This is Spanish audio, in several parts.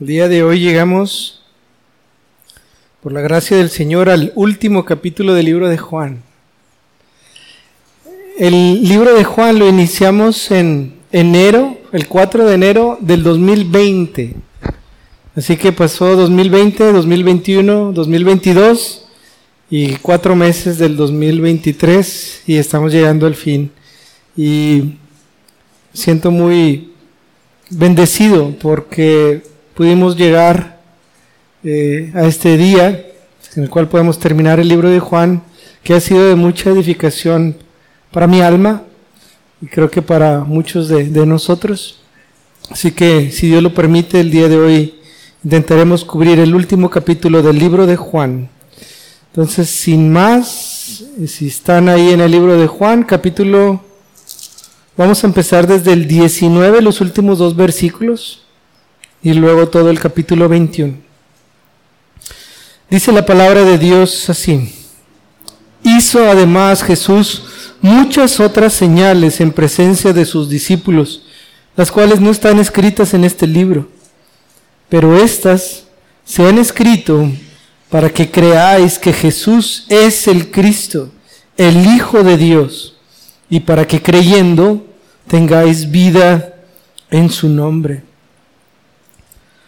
El día de hoy llegamos, por la gracia del Señor, al último capítulo del libro de Juan. El libro de Juan lo iniciamos en enero, el 4 de enero del 2020. Así que pasó 2020, 2021, 2022 y cuatro meses del 2023 y estamos llegando al fin. Y siento muy bendecido porque pudimos llegar eh, a este día en el cual podemos terminar el libro de Juan, que ha sido de mucha edificación para mi alma y creo que para muchos de, de nosotros. Así que, si Dios lo permite, el día de hoy intentaremos cubrir el último capítulo del libro de Juan. Entonces, sin más, si están ahí en el libro de Juan, capítulo Vamos a empezar desde el 19, los últimos dos versículos, y luego todo el capítulo 21. Dice la palabra de Dios así. Hizo además Jesús muchas otras señales en presencia de sus discípulos, las cuales no están escritas en este libro, pero éstas se han escrito para que creáis que Jesús es el Cristo, el Hijo de Dios, y para que creyendo tengáis vida en su nombre.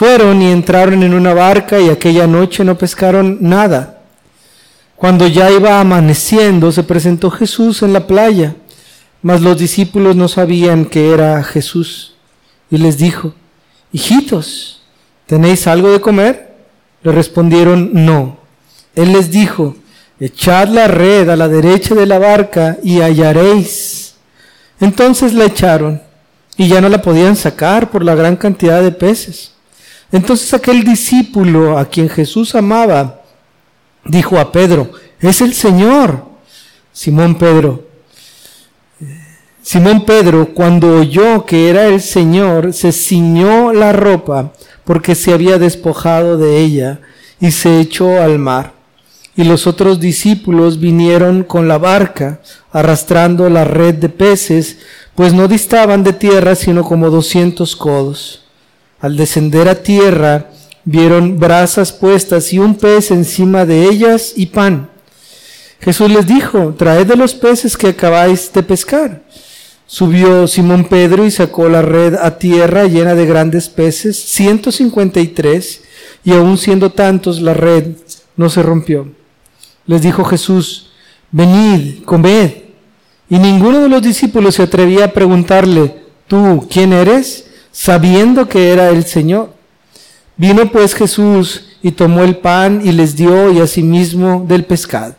Fueron y entraron en una barca y aquella noche no pescaron nada. Cuando ya iba amaneciendo, se presentó Jesús en la playa, mas los discípulos no sabían que era Jesús. Y les dijo, hijitos, ¿tenéis algo de comer? Le respondieron, no. Él les dijo, echad la red a la derecha de la barca y hallaréis. Entonces la echaron y ya no la podían sacar por la gran cantidad de peces. Entonces aquel discípulo a quien Jesús amaba dijo a Pedro, es el Señor. Simón Pedro, Simón Pedro, cuando oyó que era el Señor, se ciñó la ropa porque se había despojado de ella y se echó al mar. Y los otros discípulos vinieron con la barca, arrastrando la red de peces, pues no distaban de tierra sino como doscientos codos. Al descender a tierra, vieron brasas puestas y un pez encima de ellas y pan. Jesús les dijo, traed de los peces que acabáis de pescar. Subió Simón Pedro y sacó la red a tierra llena de grandes peces, ciento cincuenta y tres, y aun siendo tantos la red no se rompió. Les dijo Jesús, venid, comed. Y ninguno de los discípulos se atrevía a preguntarle, ¿tú quién eres? Sabiendo que era el Señor. Vino pues Jesús y tomó el pan y les dio y asimismo del pescado.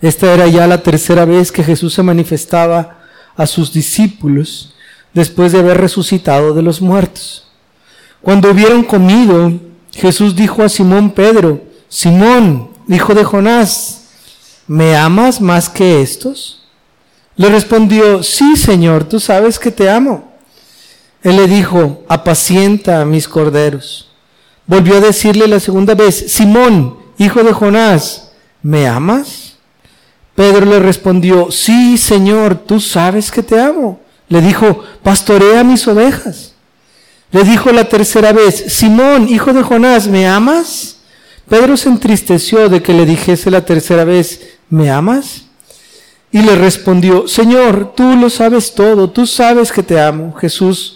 Esta era ya la tercera vez que Jesús se manifestaba a sus discípulos después de haber resucitado de los muertos. Cuando hubieron comido, Jesús dijo a Simón Pedro, Simón, hijo de Jonás, ¿me amas más que estos? Le respondió, sí, Señor, tú sabes que te amo. Él le dijo, apacienta a mis corderos. Volvió a decirle la segunda vez, Simón, hijo de Jonás, ¿me amas? Pedro le respondió, sí, Señor, tú sabes que te amo. Le dijo, pastorea mis ovejas. Le dijo la tercera vez, Simón, hijo de Jonás, ¿me amas? Pedro se entristeció de que le dijese la tercera vez, ¿me amas? Y le respondió, Señor, tú lo sabes todo, tú sabes que te amo. Jesús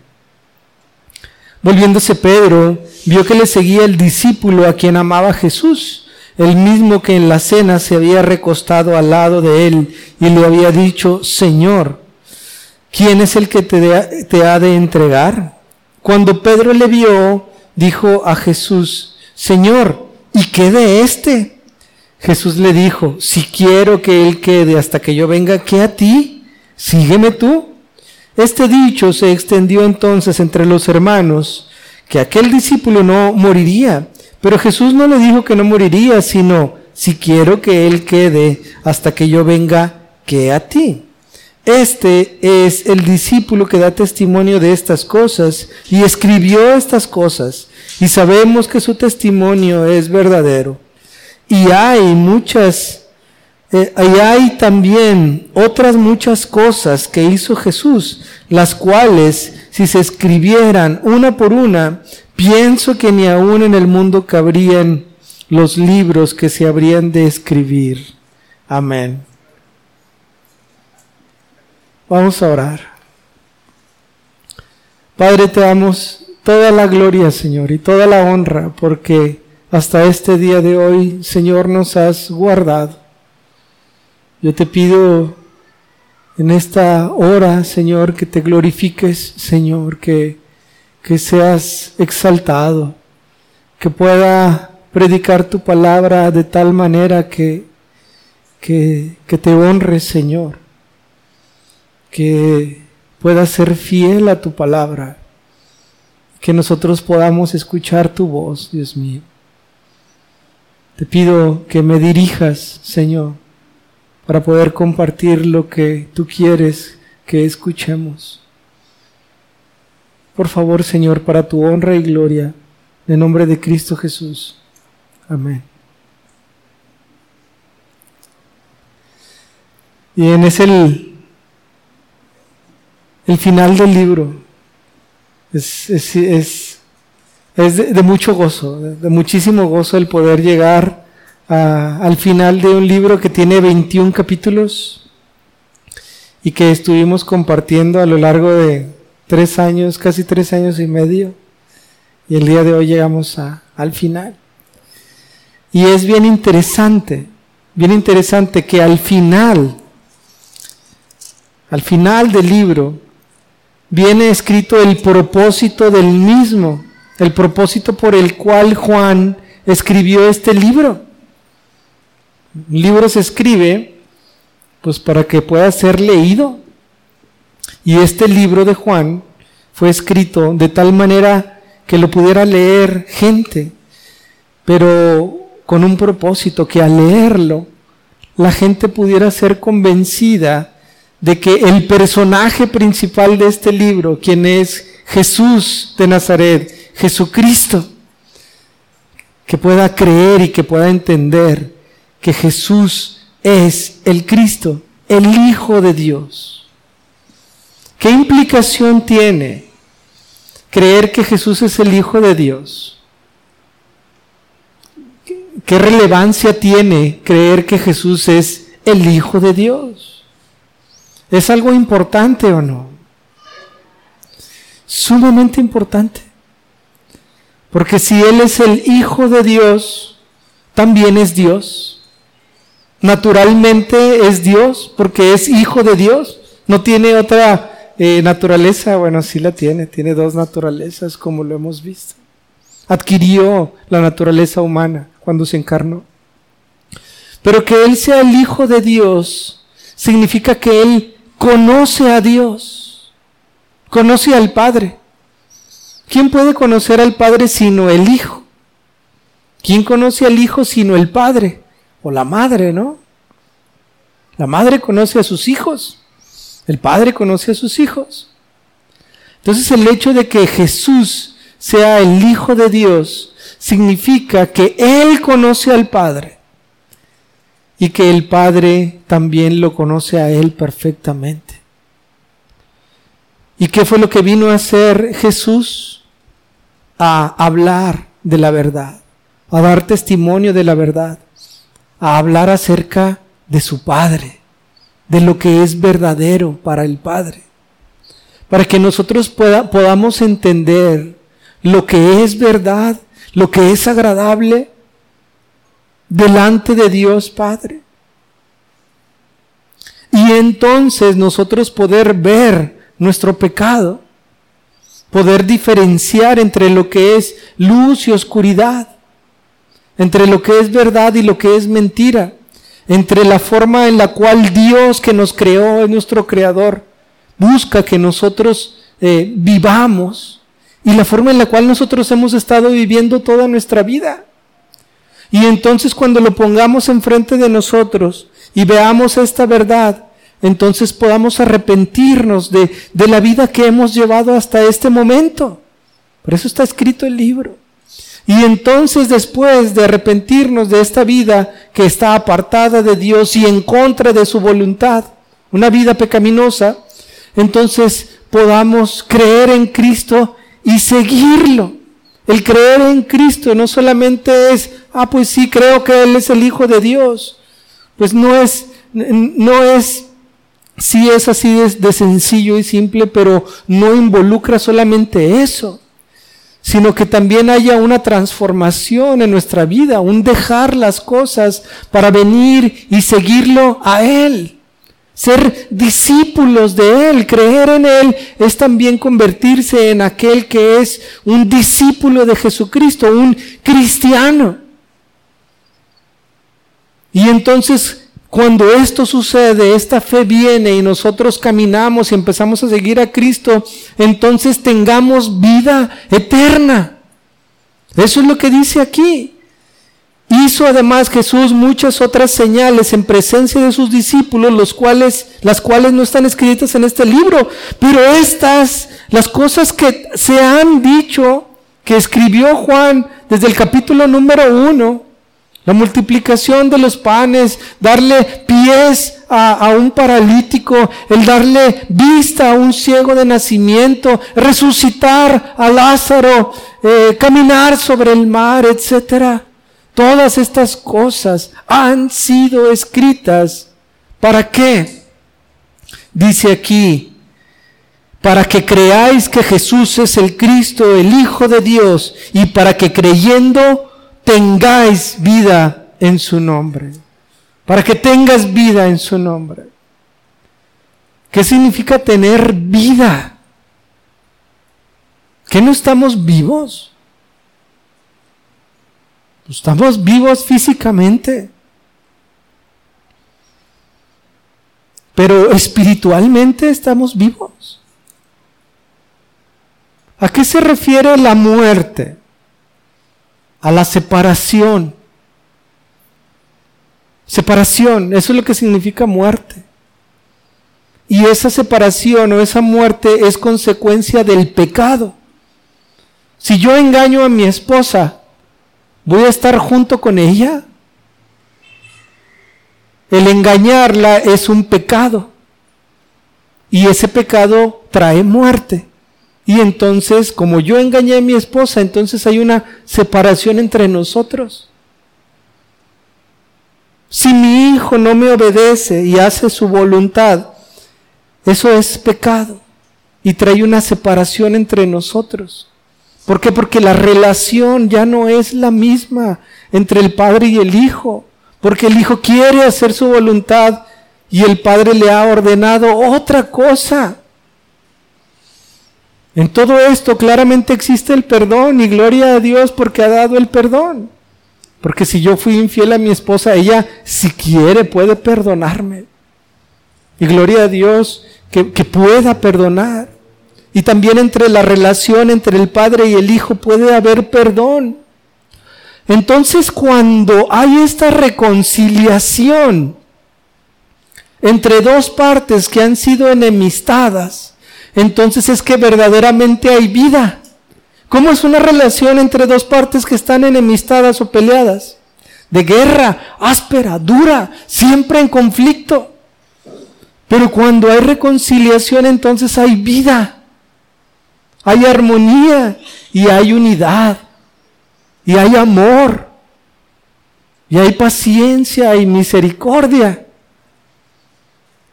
Volviéndose Pedro, vio que le seguía el discípulo a quien amaba Jesús, el mismo que en la cena se había recostado al lado de él y le había dicho, Señor, ¿quién es el que te, te ha de entregar? Cuando Pedro le vio, dijo a Jesús, Señor, ¿y qué de este? Jesús le dijo, si quiero que él quede hasta que yo venga, ¿qué a ti? Sígueme tú. Este dicho se extendió entonces entre los hermanos, que aquel discípulo no moriría, pero Jesús no le dijo que no moriría, sino, si quiero que él quede hasta que yo venga, ¿qué a ti? Este es el discípulo que da testimonio de estas cosas y escribió estas cosas y sabemos que su testimonio es verdadero. Y hay muchas, eh, hay también otras muchas cosas que hizo Jesús, las cuales si se escribieran una por una, pienso que ni aún en el mundo cabrían los libros que se habrían de escribir. Amén. Vamos a orar. Padre, te damos toda la gloria, Señor, y toda la honra, porque hasta este día de hoy, Señor, nos has guardado. Yo te pido en esta hora, Señor, que te glorifiques, Señor, que, que seas exaltado, que pueda predicar tu palabra de tal manera que, que, que te honres, Señor que puedas ser fiel a tu palabra, que nosotros podamos escuchar tu voz, Dios mío. Te pido que me dirijas, Señor, para poder compartir lo que tú quieres que escuchemos. Por favor, Señor, para tu honra y gloria, en nombre de Cristo Jesús. Amén. Y en ese el final del libro es, es, de, mucho gozo, de, muchísimo gozo el poder llegar al final de un libro que tiene 21 capítulos y que estuvimos compartiendo a lo largo de tres años, casi tres años y medio. Y el día de hoy llegamos al final. Y es bien interesante, bien interesante que al final, al final del libro, viene escrito el propósito del mismo, el propósito por el cual Juan escribió este libro. Un libro se escribe pues para que pueda ser leído. Y este libro de Juan fue escrito de tal manera que lo pudiera leer gente, pero con un propósito, que al leerlo la gente pudiera ser convencida de que el personaje principal de este libro, quien es Jesús de Nazaret, Jesucristo, que pueda creer y que pueda entender que Jesús es el Cristo, el Hijo de Dios. ¿Qué implicación tiene creer que Jesús es el Hijo de Dios? ¿Qué relevancia tiene creer que Jesús es el Hijo de Dios? ¿Es algo importante o no? Sumamente importante. Porque si Él es el Hijo de Dios, también es Dios. Naturalmente es Dios, porque es Hijo de Dios. No tiene otra eh, naturaleza. Bueno, sí la tiene. Tiene dos naturalezas, como lo hemos visto. Adquirió la naturaleza humana cuando se encarnó. Pero que Él sea el Hijo de Dios significa que Él conoce a Dios, conoce al Padre. ¿Quién puede conocer al Padre sino el Hijo? ¿Quién conoce al Hijo sino el Padre? O la Madre, ¿no? La Madre conoce a sus hijos, el Padre conoce a sus hijos. Entonces el hecho de que Jesús sea el Hijo de Dios significa que Él conoce al Padre y que el Padre también lo conoce a Él perfectamente. ¿Y qué fue lo que vino a hacer Jesús? A hablar de la verdad, a dar testimonio de la verdad, a hablar acerca de su Padre, de lo que es verdadero para el Padre, para que nosotros podamos entender lo que es verdad, lo que es agradable delante de Dios Padre. Y entonces nosotros poder ver nuestro pecado, poder diferenciar entre lo que es luz y oscuridad, entre lo que es verdad y lo que es mentira, entre la forma en la cual Dios que nos creó es nuestro creador, busca que nosotros eh, vivamos y la forma en la cual nosotros hemos estado viviendo toda nuestra vida. Y entonces cuando lo pongamos enfrente de nosotros y veamos esta verdad, entonces podamos arrepentirnos de, de la vida que hemos llevado hasta este momento. Por eso está escrito el libro. Y entonces después de arrepentirnos de esta vida que está apartada de Dios y en contra de su voluntad, una vida pecaminosa, entonces podamos creer en Cristo y seguirlo. El creer en Cristo no solamente es, ah, pues sí, creo que Él es el Hijo de Dios. Pues no es, no es, sí es así de, de sencillo y simple, pero no involucra solamente eso sino que también haya una transformación en nuestra vida, un dejar las cosas para venir y seguirlo a Él. Ser discípulos de Él, creer en Él, es también convertirse en aquel que es un discípulo de Jesucristo, un cristiano. Y entonces, cuando esto sucede, esta fe viene y nosotros caminamos y empezamos a seguir a Cristo, entonces tengamos vida eterna. Eso es lo que dice aquí. Hizo además Jesús muchas otras señales en presencia de sus discípulos, los cuales, las cuales no están escritas en este libro. Pero estas, las cosas que se han dicho, que escribió Juan desde el capítulo número uno, la multiplicación de los panes, darle pies a, un paralítico, el darle vista a un ciego de nacimiento, resucitar a Lázaro, eh, caminar sobre el mar, etcétera. Todas estas cosas han sido escritas. ¿Para qué? Dice aquí, para que creáis que Jesús es el Cristo, el Hijo de Dios, y para que creyendo tengáis vida en su nombre. Para que tengas vida en su nombre. ¿Qué significa tener vida? ¿Que no estamos vivos? Estamos vivos físicamente. Pero espiritualmente estamos vivos. ¿A qué se refiere la muerte? A la separación. Separación, eso es lo que significa muerte. Y esa separación o esa muerte es consecuencia del pecado. Si yo engaño a mi esposa, ¿Voy a estar junto con ella? El engañarla es un pecado. Y ese pecado trae muerte. Y entonces, como yo engañé a mi esposa, entonces hay una separación entre nosotros. Si mi hijo no me obedece y hace su voluntad, eso es pecado y trae una separación entre nosotros. ¿Por qué? Porque la relación ya no es la misma entre el Padre y el Hijo. Porque el Hijo quiere hacer su voluntad y el Padre le ha ordenado otra cosa. En todo esto claramente existe el perdón y gloria a Dios porque ha dado el perdón. Porque si yo fui infiel a mi esposa, ella si quiere puede perdonarme. Y gloria a Dios que, que pueda perdonar. Y también entre la relación entre el Padre y el Hijo puede haber perdón. Entonces cuando hay esta reconciliación entre dos partes que han sido enemistadas, entonces es que verdaderamente hay vida. ¿Cómo es una relación entre dos partes que están enemistadas o peleadas? De guerra, áspera, dura, siempre en conflicto. Pero cuando hay reconciliación, entonces hay vida hay armonía y hay unidad y hay amor y hay paciencia y misericordia.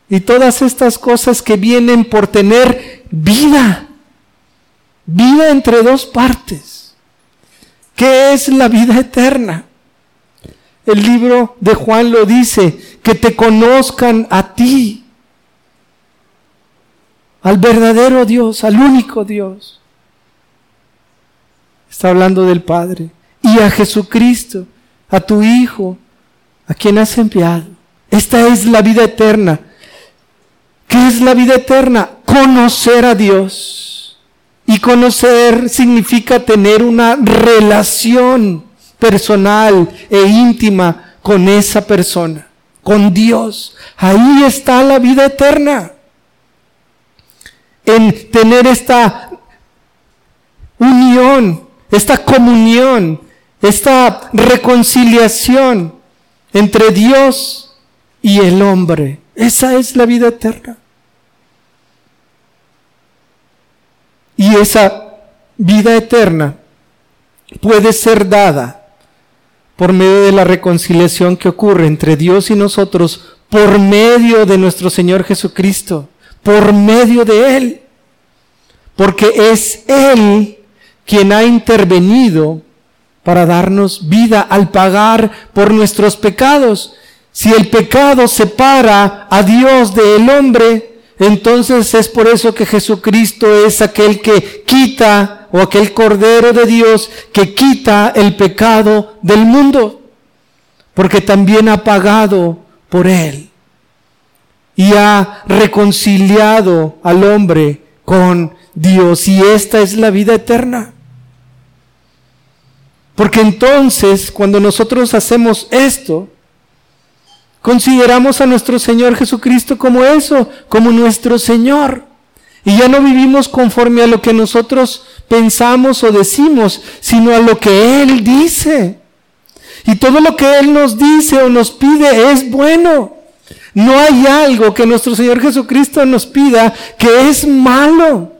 Y todas estas cosas que vienen por tener vida, vida entre dos partes. ¿Qué es la vida eterna? el libro de Juan lo dice, que te conozcan a ti, al verdadero Dios, al único Dios. Está hablando del Padre. Y a Jesucristo, a tu Hijo, a quien has enviado. Esta es la vida eterna. ¿Qué es la vida eterna? Conocer a Dios. Y conocer significa tener una relación personal e íntima con esa persona, con Dios. Ahí está la vida eterna. En tener esta unión, esta comunión, esta reconciliación entre Dios y el hombre. Esa es la vida eterna. Y esa vida eterna puede ser dada por medio de la reconciliación que ocurre entre Dios y nosotros, por medio de nuestro Señor Jesucristo, por medio de Él. Porque es Él quien ha intervenido para darnos vida al pagar por nuestros pecados. Si el pecado separa a Dios del hombre, entonces es por eso que Jesucristo es aquel que quita o aquel Cordero de Dios que quita el pecado del mundo, porque también ha pagado por él y ha reconciliado al hombre con Dios y esta es la vida eterna. Porque entonces, cuando nosotros hacemos esto, consideramos a nuestro Señor Jesucristo como eso, como nuestro Señor. Y ya no vivimos conforme a lo que nosotros pensamos o decimos, sino a lo que Él dice. Y todo lo que Él nos dice o nos pide es bueno. No hay algo que nuestro Señor Jesucristo nos pida que es malo.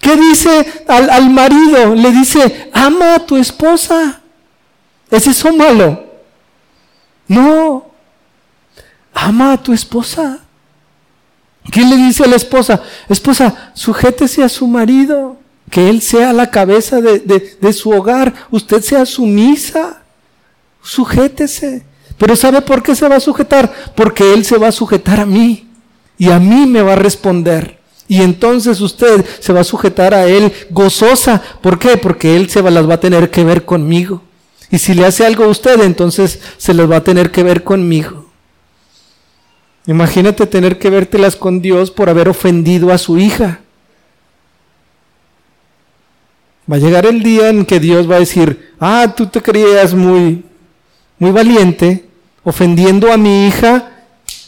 ¿Qué dice al, marido? Le dice, ama a tu esposa. ¿Es eso malo? No. Ama a tu esposa. ¿Qué le dice a la esposa? Esposa, sujétese a su marido, que él sea la cabeza de, de, su hogar, usted sea sumisa, sujétese. Pero ¿sabe por qué se va a sujetar? Porque él se va a sujetar a mí y a mí me va a responder. Y entonces usted se va a sujetar a él gozosa. ¿Por qué? Porque él se va, las va a tener que ver conmigo. Y si le hace algo a usted, entonces se las va a tener que ver conmigo. Imagínate tener que vértelas con Dios por haber ofendido a su hija. Va a llegar el día en que Dios va a decir, ah, tú te creías muy, muy valiente, ofendiendo a mi hija,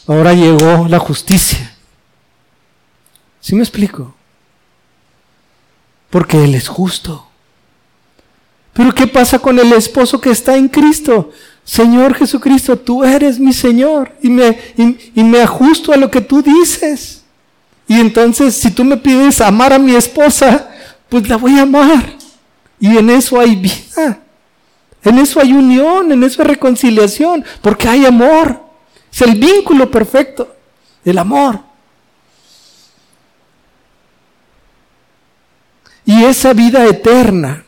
ahora llegó la justicia. ¿Sí me explico? Porque Él es justo. Pero ¿qué pasa con el esposo que está en Cristo? Señor Jesucristo, tú eres mi Señor y me, y, me ajusto a lo que tú dices. Y entonces, si tú me pides amar a mi esposa, pues la voy a amar. Y en eso hay vida. En eso hay unión, en eso hay reconciliación, porque hay amor. Es el vínculo perfecto, el amor. Y esa vida eterna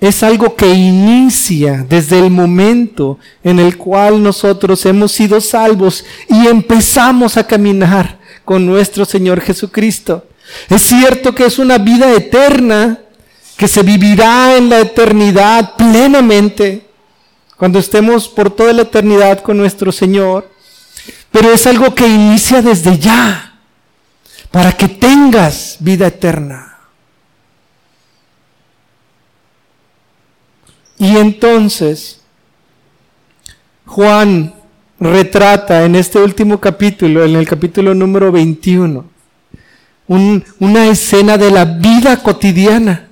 es algo que inicia desde el momento en el cual nosotros hemos sido salvos y empezamos a caminar con nuestro Señor Jesucristo. Es cierto que es una vida eterna que se vivirá en la eternidad plenamente cuando estemos por toda la eternidad con nuestro Señor, pero es algo que inicia desde ya para que tengas vida eterna. Y entonces, Juan retrata en este último capítulo, en el capítulo número 21, una escena de la vida cotidiana,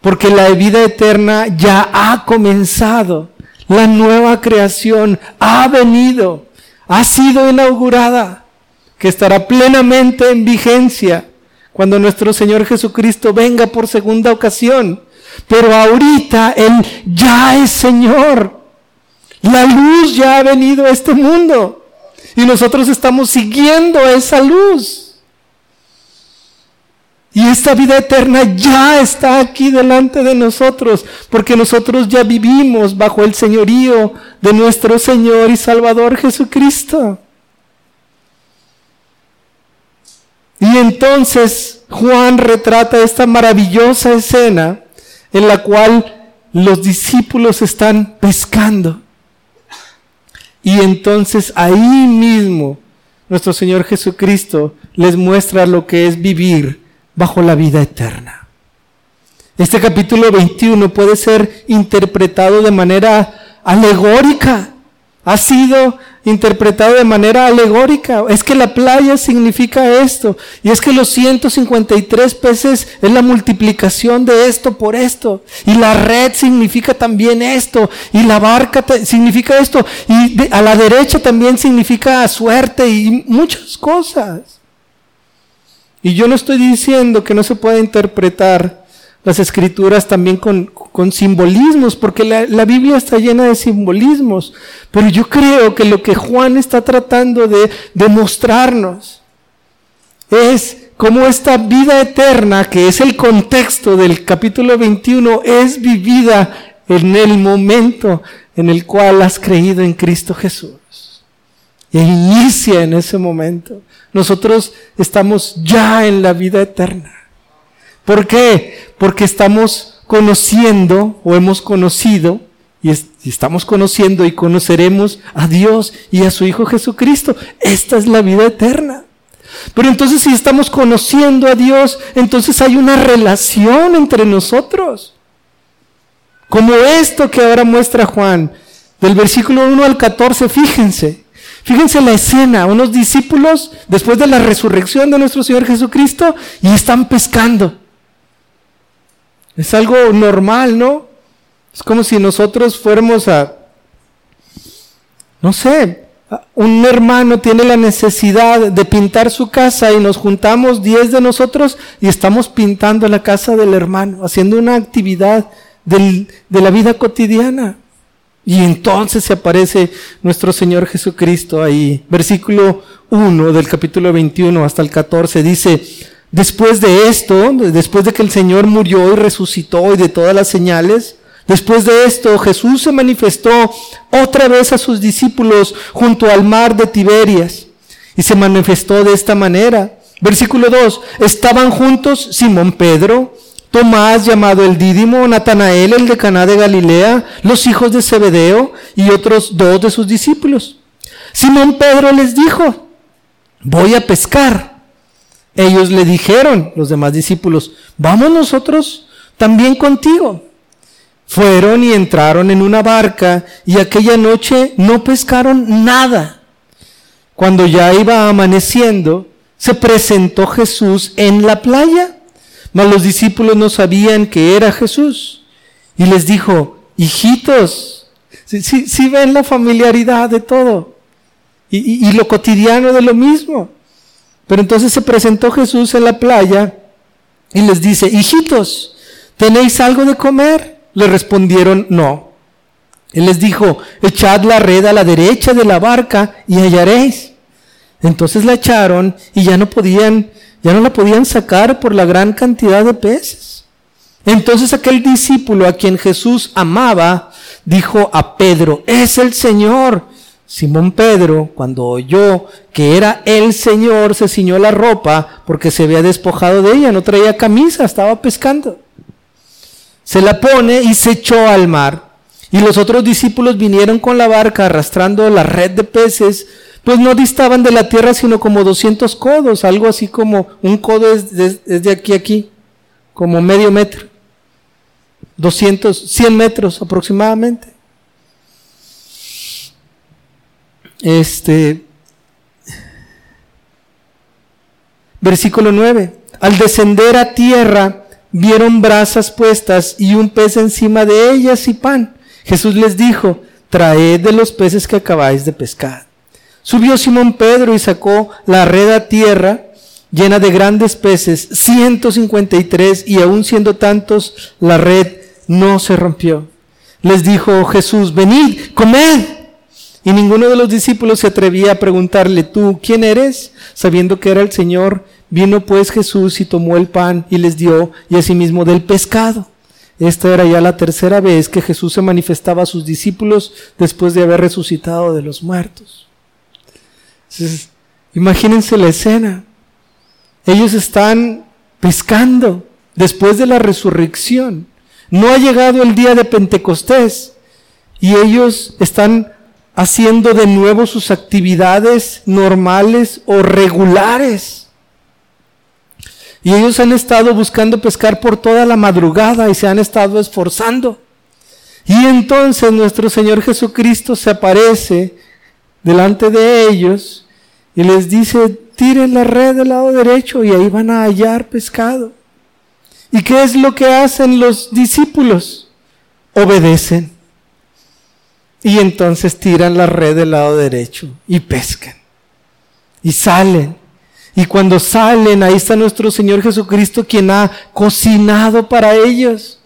porque la vida eterna ya ha comenzado, la nueva creación ha venido, ha sido inaugurada, que estará plenamente en vigencia cuando nuestro Señor Jesucristo venga por segunda ocasión. Pero ahorita Él ya es Señor. La luz ya ha venido a este mundo. Y nosotros estamos siguiendo esa luz. Y esta vida eterna ya está aquí delante de nosotros, porque nosotros ya vivimos bajo el señorío de nuestro Señor y Salvador Jesucristo. Y entonces Juan retrata esta maravillosa escena en la cual los discípulos están pescando. Y entonces ahí mismo nuestro Señor Jesucristo les muestra lo que es vivir bajo la vida eterna. Este capítulo 21 puede ser interpretado de manera alegórica. Ha sido interpretado de manera alegórica. Es que la playa significa esto. Y es que los 153 peces es la multiplicación de esto por esto. Y la red significa también esto. Y la barca significa esto. Y a la derecha también significa suerte y muchas cosas. Y yo no estoy diciendo que no se pueda interpretar las escrituras también con, simbolismos, porque la, Biblia está llena de simbolismos. Pero yo creo que lo que Juan está tratando de demostrarnos es cómo esta vida eterna, que es el contexto del capítulo 21, es vivida en el momento en el cual has creído en Cristo Jesús. Y inicia en ese momento. Nosotros estamos ya en la vida eterna. ¿Por qué? Porque estamos conociendo o hemos conocido y, estamos conociendo y conoceremos a Dios y a su Hijo Jesucristo. Esta es la vida eterna. Pero entonces si estamos conociendo a Dios, entonces hay una relación entre nosotros. Como esto que ahora muestra Juan, del versículo 1 al 14, fíjense. Fíjense la escena, unos discípulos después de la resurrección de nuestro Señor Jesucristo y están pescando. Es algo normal, ¿no? Es como si nosotros fuéramos a, no sé, un hermano tiene la necesidad de pintar su casa y nos juntamos diez de nosotros y estamos pintando la casa del hermano, haciendo una actividad de la vida cotidiana. Y entonces se aparece nuestro Señor Jesucristo ahí. Versículo 1 del capítulo 21 hasta el 14 dice, Después de esto, después de que el Señor murió y resucitó y de todas las señales, después de esto Jesús se manifestó otra vez a sus discípulos junto al mar de Tiberias y se manifestó de esta manera. Versículo 2, estaban juntos Simón Pedro, Tomás llamado el Dídimo, Natanael el de Caná de Galilea, los hijos de Zebedeo y otros dos de sus discípulos. Simón Pedro les dijo, voy a pescar. Ellos le dijeron, los demás discípulos, vamos nosotros también contigo. Fueron y entraron en una barca y aquella noche no pescaron nada. Cuando ya iba amaneciendo, se presentó Jesús en la playa, mas los discípulos no sabían que era Jesús. Y les dijo, hijitos, si, ven la familiaridad de todo y lo cotidiano de lo mismo. Pero entonces se presentó Jesús en la playa y les dice, hijitos, ¿tenéis algo de comer? Le respondieron, no. Él les dijo, echad la red a la derecha de la barca y hallaréis. Entonces la echaron y ya no podían, ya no la podían sacar por la gran cantidad de peces. Entonces aquel discípulo a quien Jesús amaba dijo a Pedro, es el Señor. Simón Pedro, cuando oyó que era el Señor, se ciñó la ropa porque se había despojado de ella, no traía camisa, estaba pescando. Se la pone y se echó al mar. Y los otros discípulos vinieron con la barca arrastrando la red de peces, pues no distaban de la tierra sino como 200 codos, algo así como un codo es de, aquí a aquí, como medio metro. 200, 100 metros aproximadamente. Este, versículo 9. Al descender a tierra, vieron brasas puestas y un pez encima de ellas y pan. Jesús les dijo, traed de los peces que acabáis de pescar. Subió Simón Pedro y sacó la red a tierra llena de grandes peces, 153, y aun siendo tantos, la red no se rompió. Les dijo Jesús, venid, comed. Y ninguno de los discípulos se atrevía a preguntarle, ¿tú quién eres? Sabiendo que era el Señor, Vino pues Jesús y tomó el pan y les dio, y asimismo del pescado. Esta era ya la tercera vez que Jesús se manifestaba a sus discípulos después de haber resucitado de los muertos. imagínense la escena. Ellos están pescando después de la resurrección. No ha llegado el día de Pentecostés y ellos están haciendo de nuevo sus actividades normales o regulares. Y ellos han estado buscando pescar por toda la madrugada y se han estado esforzando. Y entonces nuestro Señor Jesucristo se aparece delante de ellos y les dice, tiren la red del lado derecho y ahí van a hallar pescado. ¿Y qué es lo que hacen los discípulos? Obedecen. Y entonces tiran la red del lado derecho y pescan. Y salen. Y cuando salen, ahí está nuestro Señor Jesucristo quien ha cocinado para ellos.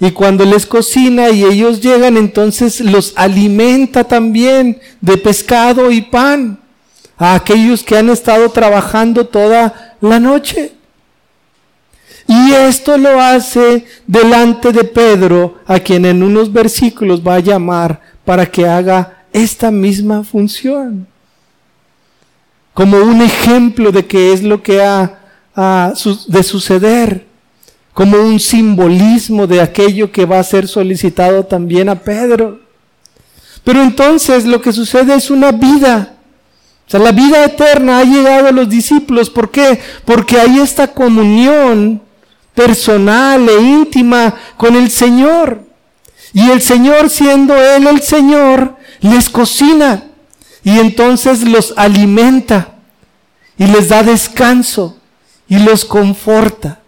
Y cuando les cocina y ellos llegan, entonces los alimenta también de pescado y pan a aquellos que han estado trabajando toda la noche. Y esto lo hace delante de Pedro, a quien en unos versículos va a llamar para que haga esta misma función. Como un ejemplo de qué es lo que ha, de suceder. Como un simbolismo de aquello que va a ser solicitado también a Pedro. Pero entonces lo que sucede es una vida. O sea, la vida eterna ha llegado a los discípulos. ¿Por qué? Porque hay esta comunión personal e íntima con el Señor. Y el Señor, siendo Él el Señor, les cocina y entonces los alimenta y les da descanso y los conforta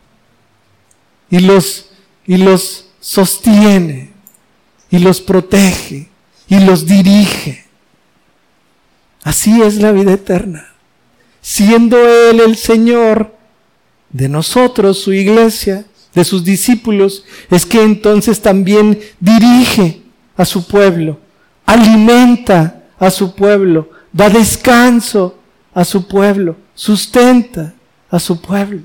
y los, y los sostiene y los protege y los dirige. Así es la vida eterna. Siendo Él el Señor, de nosotros, su iglesia, de sus discípulos, es que entonces también dirige a su pueblo, alimenta a su pueblo, da descanso a su pueblo, sustenta a su pueblo.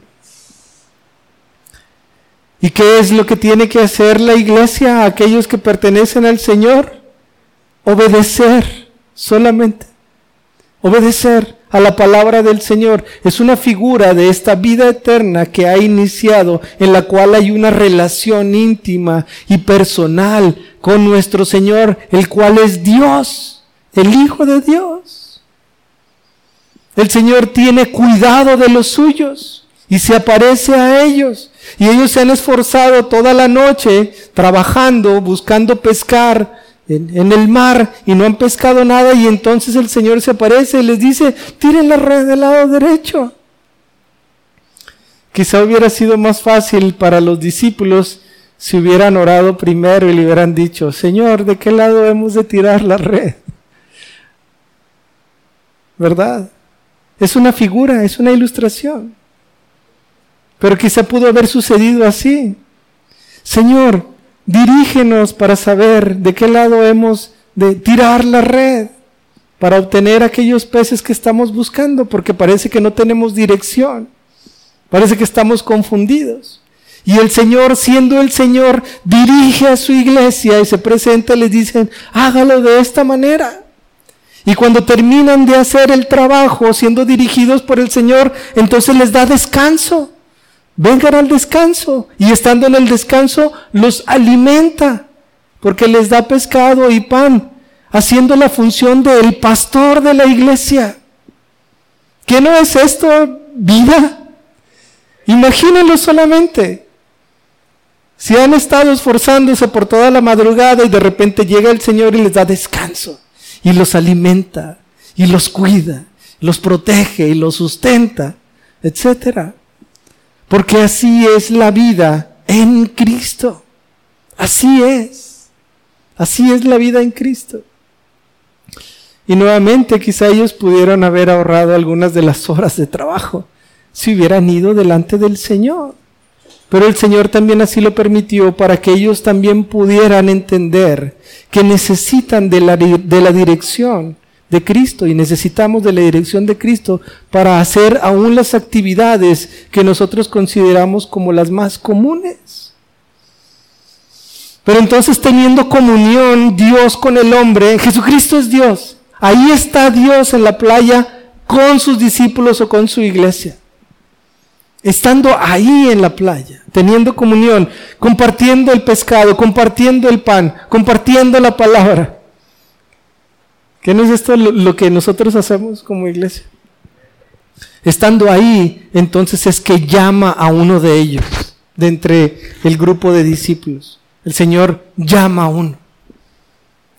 ¿Y qué es lo que tiene que hacer la iglesia a aquellos que pertenecen al Señor? Obedecer solamente. Obedecer a la palabra del Señor. Es una figura de esta vida eterna que ha iniciado, en la cual hay una relación íntima y personal con nuestro Señor, el cual es Dios, el Hijo de Dios. El Señor tiene cuidado de los suyos y se aparece a ellos. Y ellos se han esforzado toda la noche trabajando, buscando pescar, en, el mar y no han pescado nada y entonces el Señor se aparece y les dice, tiren la red del lado derecho. Quizá hubiera sido más fácil para los discípulos si hubieran orado primero y le hubieran dicho, Señor, ¿de qué lado hemos de tirar la red? ¿Verdad? Es una figura, es una ilustración. Pero quizá pudo haber sucedido así. Señor, Dirígenos para saber de qué lado hemos de tirar la red para obtener aquellos peces que estamos buscando, porque parece que no tenemos dirección, parece que estamos confundidos. Y el Señor, siendo el Señor, dirige a su iglesia y se presenta les dicen, hágalo de esta manera. Y cuando terminan de hacer el trabajo siendo dirigidos por el Señor, entonces les da descanso vengan al descanso. Y estando en el descanso, los alimenta, porque les da pescado y pan, haciendo la función del pastor de la iglesia. ¿Qué no es esto vida? Imagínenlo solamente. Si han estado esforzándose por toda la madrugada y de repente llega el Señor y les da descanso y los alimenta y los cuida, los protege y los sustenta, etcétera. Porque así es la vida en Cristo. Así es. Así es la vida en Cristo. Y nuevamente quizá ellos pudieron haber ahorrado algunas de las horas de trabajo si hubieran ido delante del Señor. Pero el Señor también así lo permitió para que ellos también pudieran entender que necesitan de la, de la dirección de Cristo y necesitamos de la dirección de Cristo para hacer aún las actividades que nosotros consideramos como las más comunes. Pero entonces teniendo comunión Dios con el hombre, Jesucristo es Dios. Ahí está Dios en la playa con sus discípulos o con su iglesia. Estando ahí en la playa, teniendo comunión, compartiendo el pescado, compartiendo el pan, compartiendo la palabra. ¿Qué no es esto lo, que nosotros hacemos como iglesia? Estando ahí, entonces es que llama a uno de ellos, de entre el grupo de discípulos. El Señor llama a uno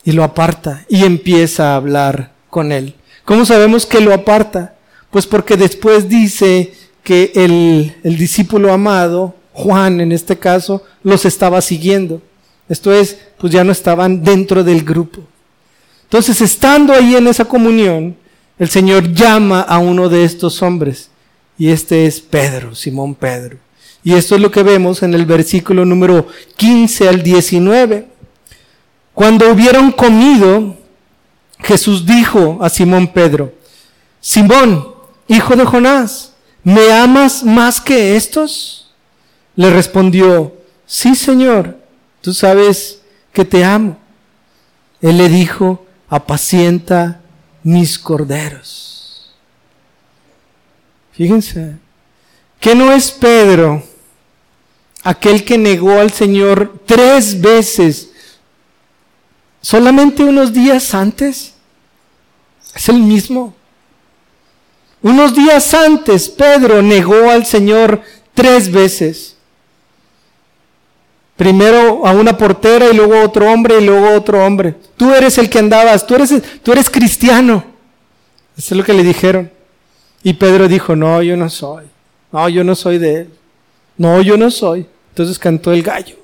y lo aparta y empieza a hablar con él. ¿Cómo sabemos que lo aparta? Pues porque después dice que el, el discípulo amado, Juan en este caso, los estaba siguiendo. Esto es, pues ya no estaban dentro del grupo. Entonces, estando ahí en esa comunión, el Señor llama a uno de estos hombres. Y este es Pedro, Simón Pedro. Y esto es lo que vemos en el versículo número 15 al 19. Cuando hubieron comido, Jesús dijo a Simón Pedro, Simón, hijo de Jonás, ¿me amas más que estos? Le respondió, sí, Señor, tú sabes que te amo. Él le dijo, apacienta mis corderos. Fíjense, que no es Pedro aquel que negó al Señor tres veces, solamente unos días antes? Es el mismo. Unos días antes, Pedro negó al Señor tres veces. Primero a una portera y luego a otro hombre y luego a otro hombre. Tú eres el que andabas, tú eres, tú eres cristiano. Eso es lo que le dijeron. Y Pedro dijo, no, yo no soy. No, yo no soy de él. No, yo no soy. Entonces cantó el gallo.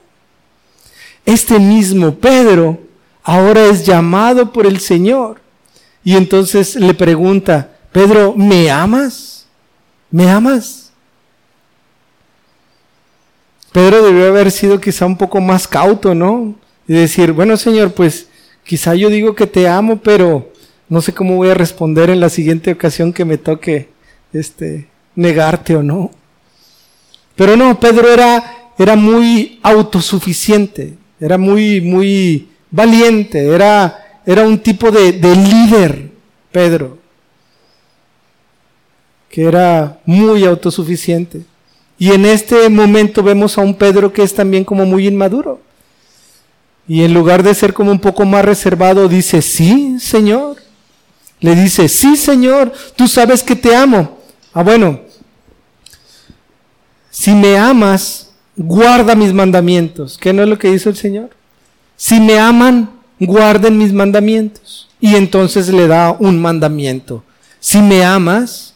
Este mismo Pedro ahora es llamado por el Señor. Y entonces le pregunta, Pedro, ¿me amas? ¿Me amas? Pedro debió haber sido quizá un poco más cauto, ¿no? Y decir, bueno, Señor, pues quizá yo digo que te amo, pero no sé cómo voy a responder en la siguiente ocasión que me toque este negarte o no. Pero no, Pedro era, era muy autosuficiente, era muy, muy valiente, era, era un tipo de, de líder, Pedro que era muy autosuficiente. Y en este momento vemos a un Pedro que es también como muy inmaduro. Y en lugar de ser como un poco más reservado, dice, sí, Señor. Le dice, sí, Señor, tú sabes que te amo. Ah, bueno, si me amas, guarda mis mandamientos. ¿Qué no es lo que dice el Señor? Si me aman, guarden mis mandamientos. Y entonces le da un mandamiento. Si me amas,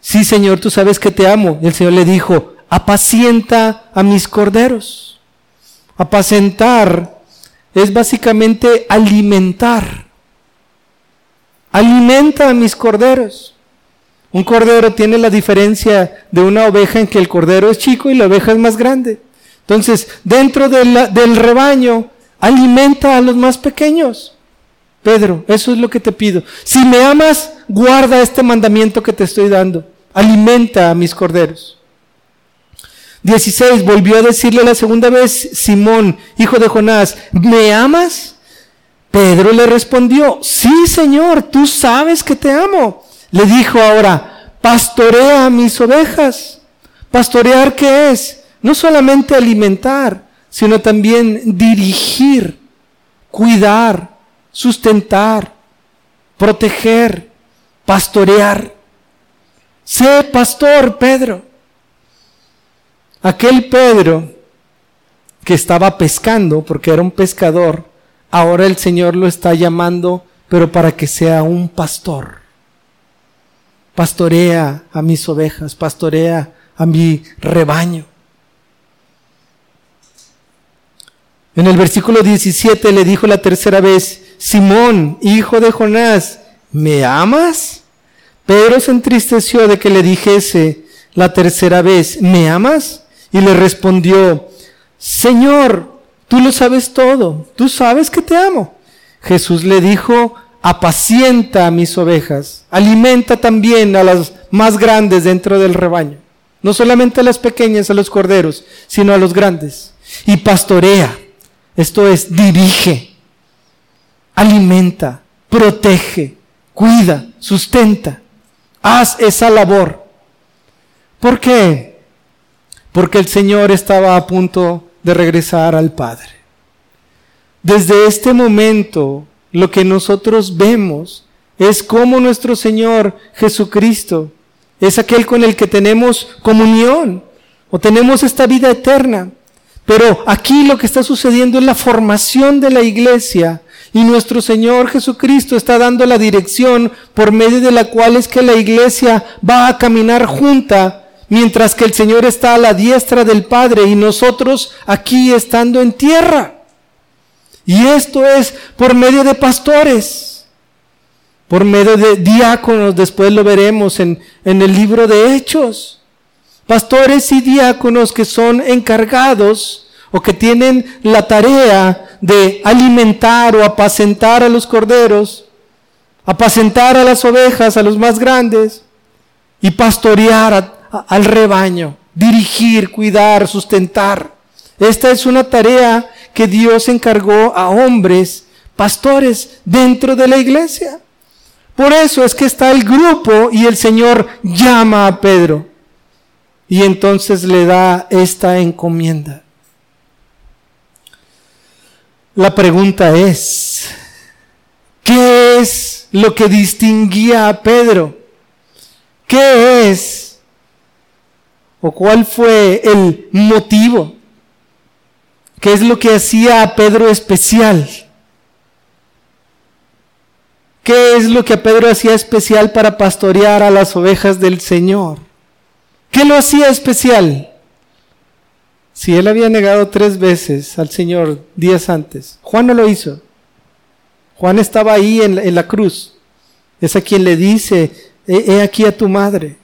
sí Señor, tú sabes que te amo. Y el Señor le dijo, apacienta a mis corderos. Apacentar es básicamente alimentar. Alimenta a mis corderos. Un cordero tiene la diferencia de una oveja en que el cordero es chico y la oveja es más grande. Entonces, dentro del rebaño, alimenta a los más pequeños. Pedro, eso es lo que te pido. Si me amas, guarda este mandamiento que te estoy dando. Alimenta a mis corderos. 16. Volvió a decirle la segunda vez, Simón, hijo de Jonás, ¿me amas? Pedro le respondió, sí, Señor, tú sabes que te amo. Le dijo ahora, pastorea mis ovejas. ¿Pastorear qué es? No solamente alimentar, sino también dirigir, cuidar, sustentar, proteger, pastorear. Sé pastor, Pedro. Aquel Pedro que estaba pescando, porque era un pescador, ahora el Señor lo está llamando, pero para que sea un pastor. Pastorea a mis ovejas, pastorea a mi rebaño. En el versículo 17 le dijo la tercera vez, Simón, hijo de Jonás, ¿me amas? Pedro se entristeció de que le dijese la tercera vez, ¿me amas? Y le respondió, Señor, tú lo sabes todo, tú sabes que te amo. Jesús le dijo, apacienta a mis ovejas, alimenta también a las más grandes dentro del rebaño. No solamente a las pequeñas, a los corderos, sino a los grandes. Y pastorea, esto es, dirige, alimenta, protege, cuida, sustenta. Haz esa labor. ¿Por qué? Porque el Señor estaba a punto de regresar al Padre. Desde este momento, lo que nosotros vemos es cómo nuestro Señor Jesucristo es aquel con el que tenemos comunión o tenemos esta vida eterna. Pero aquí lo que está sucediendo es la formación de la iglesia y nuestro Señor Jesucristo está dando la dirección por medio de la cual es que la iglesia va a caminar junta mientras que el Señor está a la diestra del Padre y nosotros aquí estando en tierra. Y esto es por medio de pastores, por medio de diáconos, después lo veremos en, en el libro de Hechos. Pastores y diáconos que son encargados o que tienen la tarea de alimentar o apacentar a los corderos, apacentar a las ovejas, a los más grandes, y pastorear al rebaño, dirigir, cuidar, sustentar. Esta es una tarea que Dios encargó a hombres, pastores, dentro de la iglesia. Por eso es que está el grupo y el Señor llama a Pedro. Y entonces le da esta encomienda. La pregunta es, ¿qué es lo que distinguía a Pedro? ¿Qué es? ¿O cuál fue el motivo? ¿Qué es lo que hacía a Pedro especial? ¿Qué es lo que a Pedro hacía especial para pastorear a las ovejas del Señor? ¿Qué lo hacía especial? Si él había negado tres veces al Señor días antes, Juan no lo hizo. Juan estaba ahí en la, cruz. Es a quien le dice, he aquí a tu madre.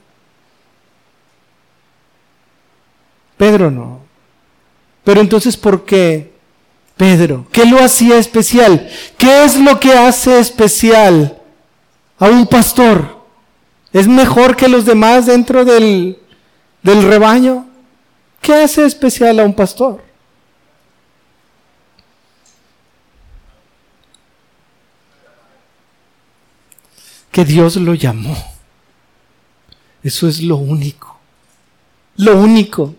Pedro no. Pero entonces, ¿por qué Pedro? ¿Qué lo hacía especial? ¿Qué es lo que hace especial a un pastor? ¿Es mejor que los demás dentro del, del rebaño? ¿Qué hace especial a un pastor? Que Dios lo llamó. Eso es lo único. Lo único.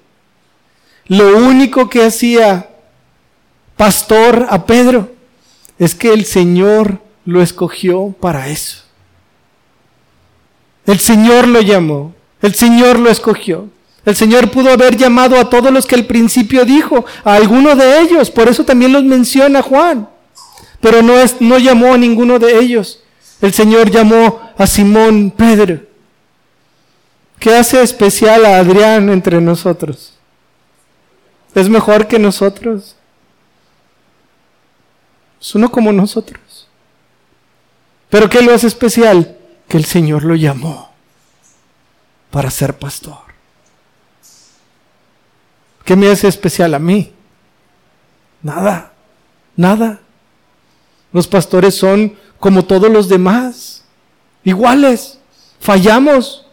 Lo único que hacía pastor a Pedro es que el Señor lo escogió para eso. El Señor lo llamó, el Señor lo escogió. El Señor pudo haber llamado a todos los que al principio dijo, a alguno de ellos, por eso también los menciona Juan. Pero no, es, no llamó a ninguno de ellos. El Señor llamó a Simón Pedro. ¿Qué hace especial a Adrián entre nosotros? Es mejor que nosotros. Es uno como nosotros. Pero ¿qué lo hace especial? Que el Señor lo llamó para ser pastor. ¿Qué me hace especial a mí? Nada, nada. Los pastores son como todos los demás, iguales. Fallamos,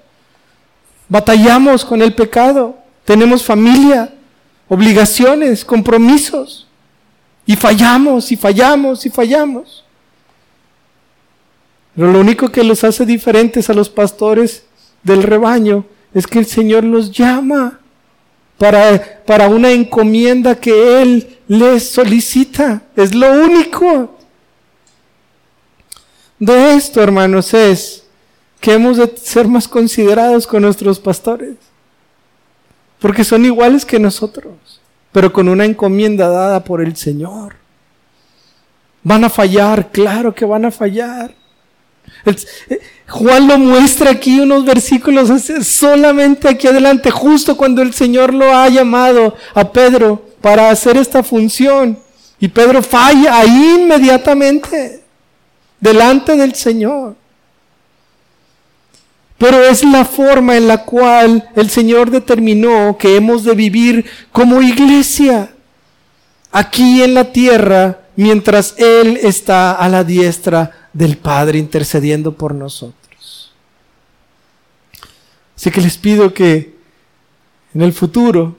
batallamos con el pecado, tenemos familia, obligaciones, compromisos. Y fallamos y fallamos y fallamos. Pero lo único que los hace diferentes a los pastores del rebaño es que el Señor los llama para, para una encomienda que Él les solicita. Es lo único. De esto, hermanos, es que hemos de ser más considerados con nuestros pastores porque son iguales que nosotros, pero con una encomienda dada por el Señor. Van a fallar, claro que van a fallar. Eh, Juan lo muestra aquí unos versículos solamente aquí adelante, justo cuando el Señor lo ha llamado a Pedro para hacer esta función. Y Pedro falla ahí inmediatamente, delante del Señor. Pero es la forma en la cual el Señor determinó que hemos de vivir como iglesia aquí en la tierra mientras Él está a la diestra del Padre intercediendo por nosotros. Así que les pido que en el futuro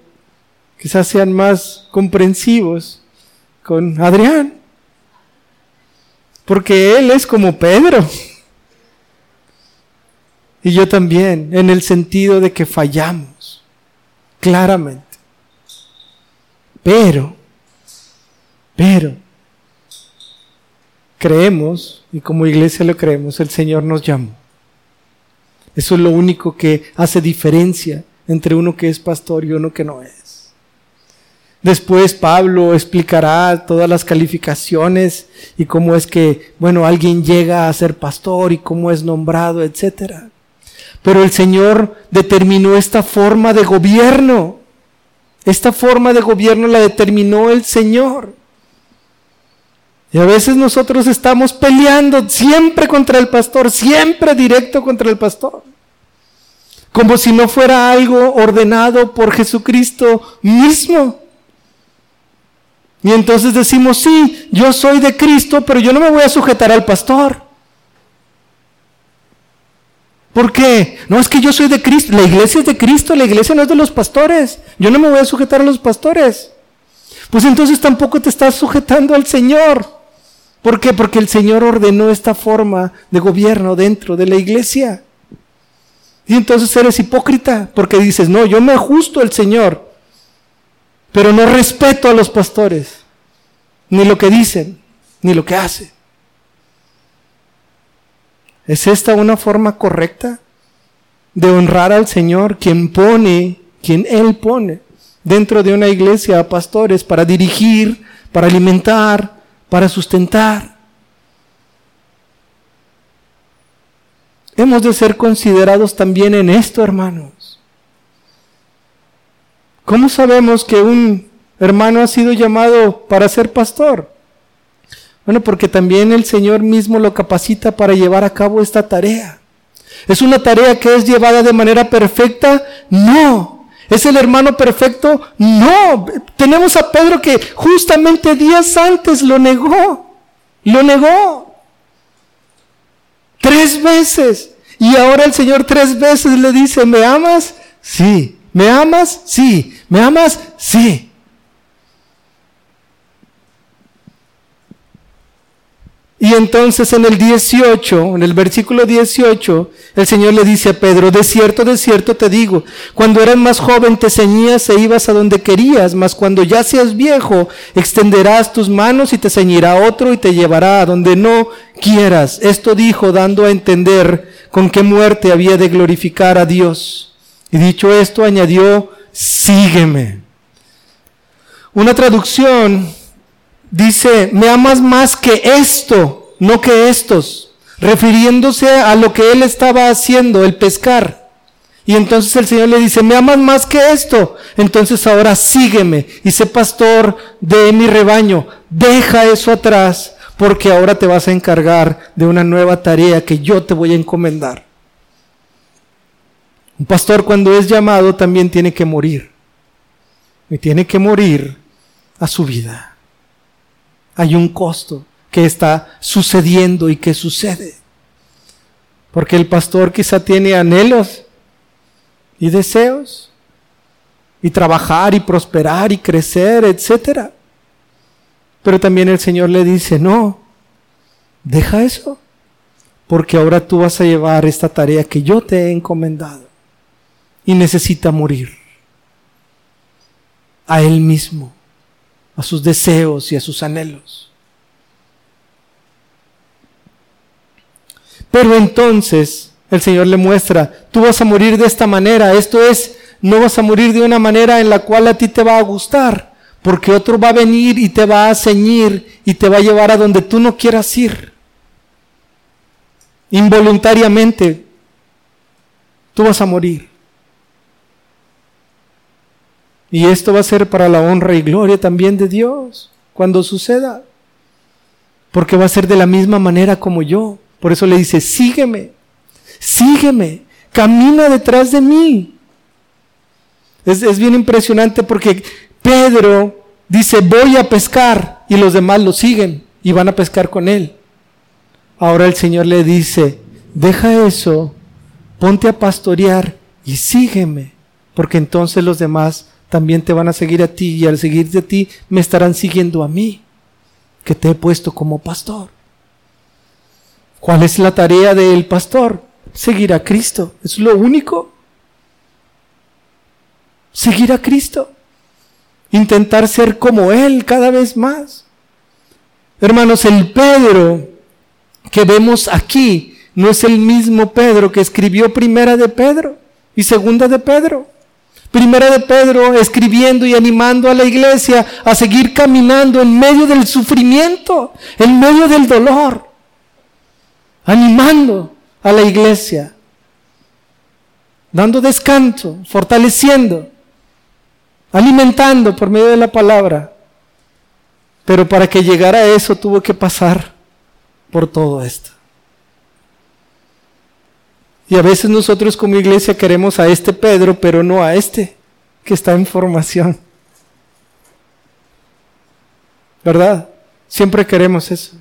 quizás sean más comprensivos con Adrián, porque él es como Pedro. Y yo también, en el sentido de que fallamos, claramente. Pero, pero, creemos, y como iglesia lo creemos, el Señor nos llamó. Eso es lo único que hace diferencia entre uno que es pastor y uno que no es. Después Pablo explicará todas las calificaciones y cómo es que, bueno, alguien llega a ser pastor y cómo es nombrado, etc. Pero el Señor determinó esta forma de gobierno. Esta forma de gobierno la determinó el Señor. Y a veces nosotros estamos peleando siempre contra el pastor, siempre directo contra el pastor. Como si no fuera algo ordenado por Jesucristo mismo. Y entonces decimos, sí, yo soy de Cristo, pero yo no me voy a sujetar al pastor. ¿Por qué? No es que yo soy de Cristo, la iglesia es de Cristo, la iglesia no es de los pastores. Yo no me voy a sujetar a los pastores. Pues entonces tampoco te estás sujetando al Señor. ¿Por qué? Porque el Señor ordenó esta forma de gobierno dentro de la iglesia. Y entonces eres hipócrita porque dices, no, yo me ajusto al Señor, pero no respeto a los pastores, ni lo que dicen, ni lo que hacen. ¿Es esta una forma correcta de honrar al Señor, quien pone, quien Él pone dentro de una iglesia a pastores para dirigir, para alimentar, para sustentar. Hemos de ser considerados también en esto, hermanos. ¿Cómo sabemos que un hermano ha sido llamado para ser pastor? Bueno, porque también el Señor mismo lo capacita para llevar a cabo esta tarea. ¿Es una tarea que es llevada de manera perfecta? No. ¿Es el hermano perfecto? No. Tenemos a Pedro que justamente días antes lo negó. Lo negó. Tres veces. Y ahora el Señor tres veces le dice, ¿me amas? Sí. ¿Me amas? Sí. ¿Me amas? Sí. Y entonces en el 18, en el versículo 18, el Señor le dice a Pedro, de cierto, de cierto te digo, cuando eras más joven te ceñías e ibas a donde querías, mas cuando ya seas viejo, extenderás tus manos y te ceñirá otro y te llevará a donde no quieras. Esto dijo dando a entender con qué muerte había de glorificar a Dios. Y dicho esto, añadió, sígueme. Una traducción dice, me amas más que esto, no que estos, refiriéndose a lo que él estaba haciendo, el pescar. Y entonces el Señor le dice, me amas más que esto, entonces ahora sígueme y sé pastor de mi rebaño, deja eso atrás, porque ahora te vas a encargar de una nueva tarea que yo te voy a encomendar. Un pastor cuando es llamado también tiene que morir. Y tiene que morir a su vida hay un costo que está sucediendo y que sucede. Porque el pastor quizá tiene anhelos y deseos y trabajar y prosperar y crecer, etc. Pero también el Señor le dice, no, deja eso, porque ahora tú vas a llevar esta tarea que yo te he encomendado y necesita morir a Él mismo a sus deseos y a sus anhelos. Pero entonces el Señor le muestra, tú vas a morir de esta manera, esto es, no vas a morir de una manera en la cual a ti te va a gustar, porque otro va a venir y te va a ceñir y te va a llevar a donde tú no quieras ir. Involuntariamente, tú vas a morir. Y esto va a ser para la honra y gloria también de Dios cuando suceda. Porque va a ser de la misma manera como yo. Por eso le dice, sígueme, sígueme, camina detrás de mí. Es, es bien impresionante porque Pedro dice, voy a pescar y los demás lo siguen y van a pescar con él. ahora el Señor le dice, deja eso, ponte a pastorear y sígueme, porque entonces los demás también te van a seguir a ti y al seguirte a ti me estarán siguiendo a mí, que te he puesto como pastor. ¿Cuál es la tarea del pastor? Seguir a Cristo. Es lo único. Seguir a Cristo. Intentar ser como Él cada vez más. Hermanos, el Pedro que vemos aquí no es el mismo Pedro que escribió primera de Pedro y segunda de Pedro. Primera de Pedro escribiendo y animando a la iglesia a seguir caminando en medio del sufrimiento, en medio del dolor, animando a la iglesia, dando descanso, fortaleciendo, alimentando por medio de la palabra. Pero para que llegara a eso tuvo que pasar por todo esto. Y a veces nosotros como iglesia queremos a este Pedro, pero no a este que está en formación. ¿Verdad? Siempre queremos eso.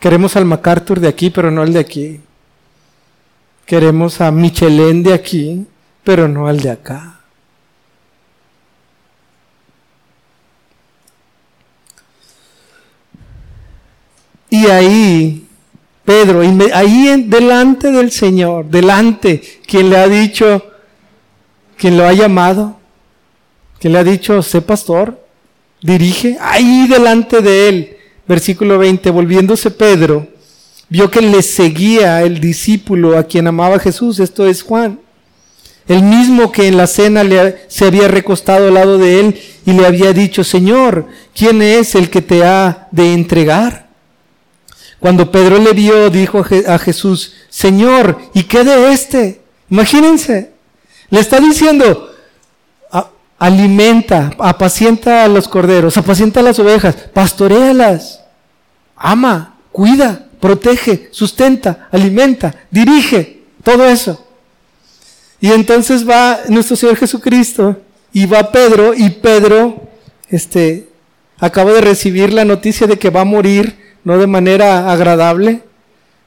Queremos al MacArthur de aquí, pero no al de aquí. Queremos a Michelin de aquí, pero no al de acá. Y ahí Pedro, ahí delante del Señor, delante, quien le ha dicho, quien lo ha llamado, quien le ha dicho, sé pastor, dirige, ahí delante de él, versículo 20, volviéndose Pedro, vio que le seguía el discípulo a quien amaba Jesús, esto es Juan, el mismo que en la cena le, se había recostado al lado de él y le había dicho, Señor, ¿quién es el que te ha de entregar? Cuando Pedro le vio, dijo a Jesús, Señor, ¿y qué de este? Imagínense, le está diciendo, alimenta, apacienta a los corderos, apacienta a las ovejas, pastorealas, ama, cuida, protege, sustenta, alimenta, dirige, todo eso. Y entonces va nuestro Señor Jesucristo y va Pedro y Pedro, este, acaba de recibir la noticia de que va a morir no de manera agradable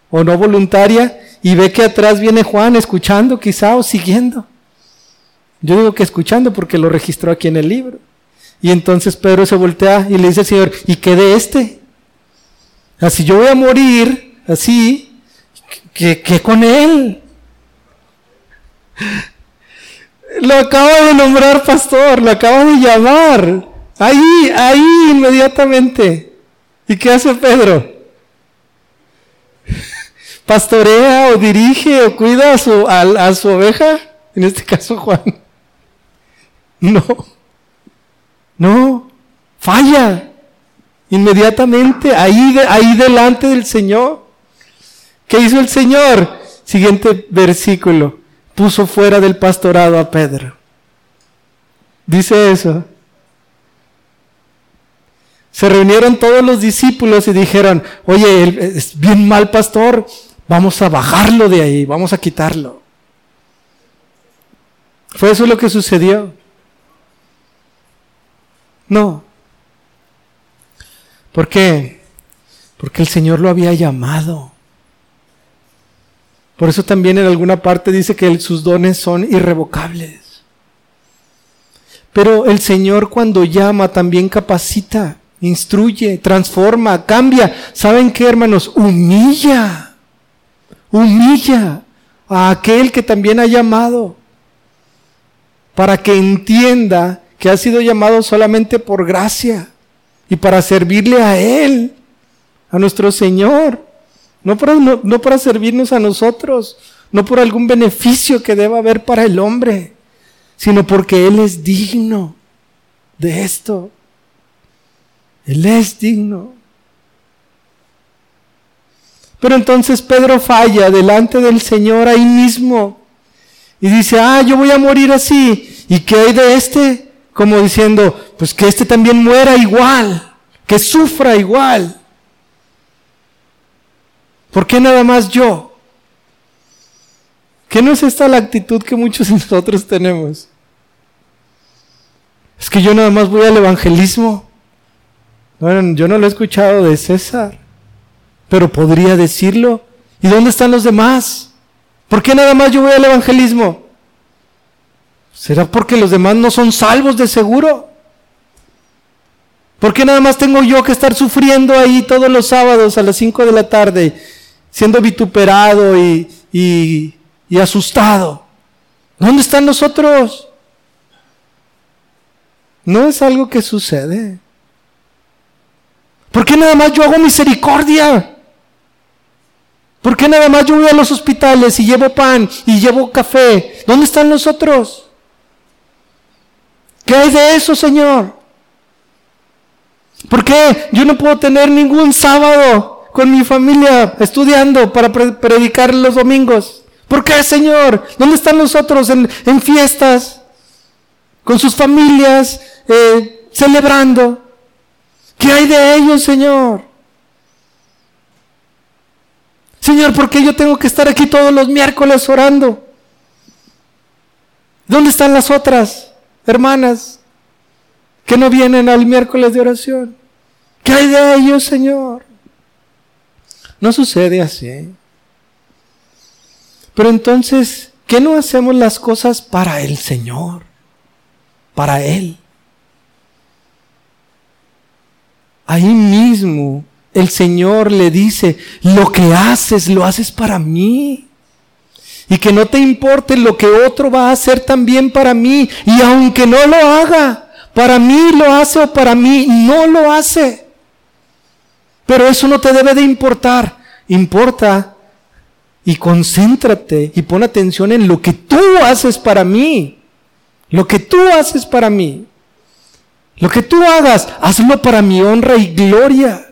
o no voluntaria, y ve que atrás viene Juan escuchando quizá o siguiendo. Yo digo que escuchando porque lo registró aquí en el libro. Y entonces Pedro se voltea y le dice al Señor, ¿y qué de este? Así yo voy a morir, así, ¿qué, con él? Lo acaba de nombrar pastor, lo acaba de llamar. Ahí, ahí inmediatamente. ¿Y qué hace Pedro? ¿Pastorea o dirige o cuida a su, a, su oveja? En este caso Juan. No. No. Falla. Inmediatamente, ahí, ahí delante del Señor. ¿Qué hizo el Señor? Siguiente versículo. Puso fuera del pastorado a Pedro. Dice eso. Se reunieron todos los discípulos y dijeron, oye, es bien mal pastor, vamos a bajarlo de ahí, vamos a quitarlo. ¿Fue eso lo que sucedió? No. ¿Por qué? Porque el Señor lo había llamado. Por eso también en alguna parte dice que sus dones son irrevocables. Pero el Señor cuando llama también capacita instruye, transforma, cambia. ¿Saben qué, hermanos? Humilla, humilla a aquel que también ha llamado, para que entienda que ha sido llamado solamente por gracia y para servirle a Él, a nuestro Señor, no para, no para servirnos a nosotros, no por algún beneficio que deba haber para el hombre, sino porque Él es digno de esto. Él es digno. Pero entonces Pedro falla delante del Señor ahí mismo y dice, ah, yo voy a morir así. ¿Y qué hay de este? Como diciendo, pues que este también muera igual, que sufra igual. ¿Por qué nada más yo? ¿Qué no es esta la actitud que muchos de nosotros tenemos? Es que yo nada más voy al evangelismo. Bueno, yo no lo he escuchado de César, pero podría decirlo. ¿Y dónde están los demás? ¿Por qué nada más yo voy al evangelismo? ¿Será porque los demás no son salvos de seguro? ¿Por qué nada más tengo yo que estar sufriendo ahí todos los sábados a las 5 de la tarde, siendo vituperado y, y, y asustado? ¿Dónde están los otros? No es algo que sucede. ¿Por qué nada más yo hago misericordia? ¿Por qué nada más yo voy a los hospitales y llevo pan y llevo café? ¿Dónde están los otros? ¿Qué hay de eso, Señor? ¿Por qué yo no puedo tener ningún sábado con mi familia estudiando para predicar los domingos? ¿Por qué, Señor? ¿Dónde están los otros en, fiestas? Con sus familias, eh, celebrando. ¿Qué hay de ellos, Señor? Señor, ¿por qué yo tengo que estar aquí todos los miércoles orando? ¿Dónde están las otras hermanas que no vienen al miércoles de oración? ¿Qué hay de ellos, Señor? No sucede así. Pero entonces, ¿qué no hacemos las cosas para el Señor? Para Él. Ahí mismo el Señor le dice, lo que haces, lo haces para mí. Y que no te importe lo que otro va a hacer también para mí. Y aunque no lo haga, para mí lo hace o para mí no lo hace. Pero eso no te debe de importar. Importa y concéntrate y pon atención en lo que tú haces para mí. Lo que tú haces para mí. Lo que tú hagas, hazlo para mi honra y gloria.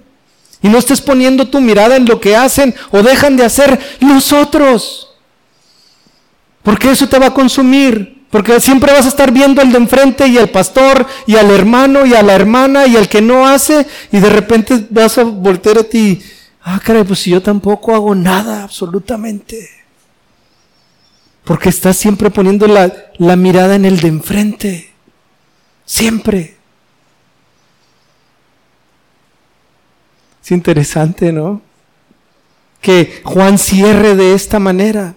Y no estés poniendo tu mirada en lo que hacen o dejan de hacer los otros. Porque eso te va a consumir. Porque siempre vas a estar viendo al de enfrente y al pastor y al hermano y a la hermana y al que no hace. Y de repente vas a voltear a ti. Ah, caray, pues si yo tampoco hago nada, absolutamente. Porque estás siempre poniendo la, la mirada en el de enfrente. Siempre. Es interesante, ¿no? Que Juan cierre de esta manera.